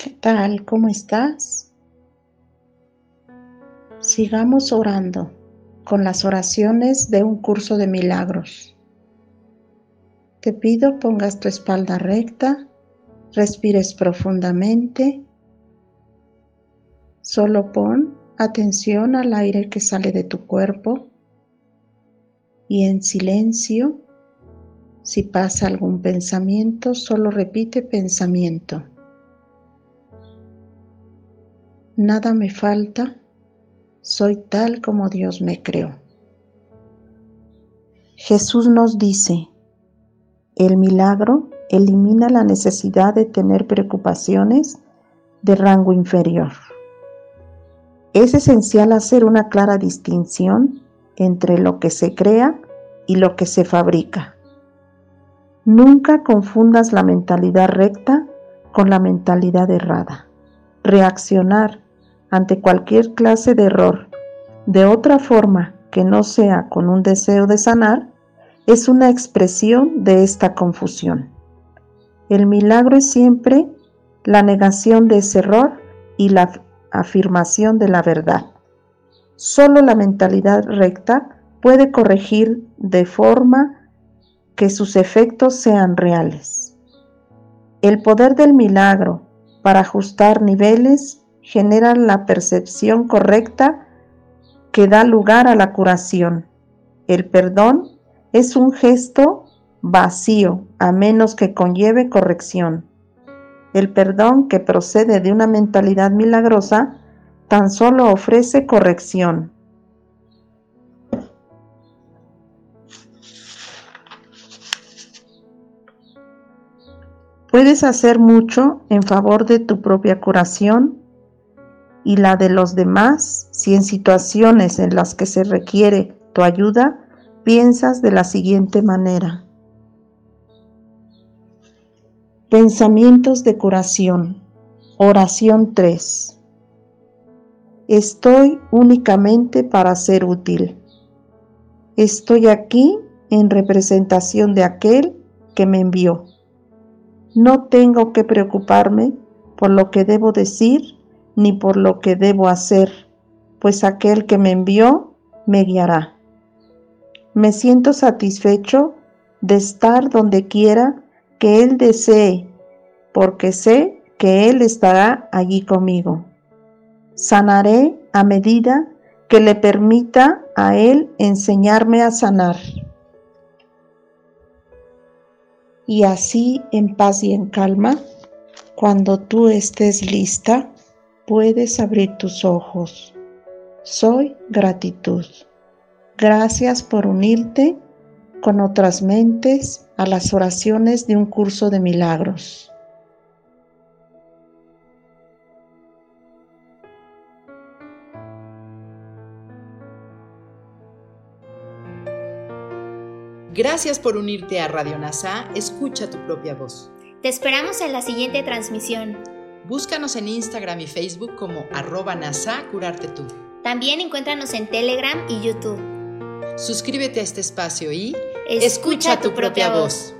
¿Qué tal? ¿Cómo estás? Sigamos orando con las oraciones de un curso de milagros. Te pido pongas tu espalda recta, respires profundamente. Solo pon atención al aire que sale de tu cuerpo y en silencio, si pasa algún pensamiento, solo repite pensamiento. Nada me falta, soy tal como Dios me creó. Jesús nos dice, el milagro elimina la necesidad de tener preocupaciones de rango inferior. Es esencial hacer una clara distinción entre lo que se crea y lo que se fabrica. Nunca confundas la mentalidad recta con la mentalidad errada. Reaccionar ante cualquier clase de error de otra forma que no sea con un deseo de sanar, es una expresión de esta confusión. El milagro es siempre la negación de ese error y la afirmación de la verdad. Solo la mentalidad recta puede corregir de forma que sus efectos sean reales. El poder del milagro para ajustar niveles generan la percepción correcta que da lugar a la curación. El perdón es un gesto vacío a menos que conlleve corrección. El perdón que procede de una mentalidad milagrosa tan solo ofrece corrección. Puedes hacer mucho en favor de tu propia curación y la de los demás si en situaciones en las que se requiere tu ayuda piensas de la siguiente manera. Pensamientos de curación. Oración 3. Estoy únicamente para ser útil. Estoy aquí en representación de aquel que me envió. No tengo que preocuparme por lo que debo decir ni por lo que debo hacer, pues aquel que me envió me guiará. Me siento satisfecho de estar donde quiera que Él desee, porque sé que Él estará allí conmigo. Sanaré a medida que le permita a Él enseñarme a sanar. Y así en paz y en calma, cuando tú estés lista, puedes abrir tus ojos. Soy gratitud. Gracias por unirte con otras mentes a las oraciones de un curso de milagros. Gracias por unirte a Radio NASA. Escucha tu propia voz. Te esperamos en la siguiente transmisión. Búscanos en Instagram y Facebook como arroba NASA Curarte Tú. También encuéntranos en Telegram y YouTube. Suscríbete a este espacio y escucha, tu, propia voz.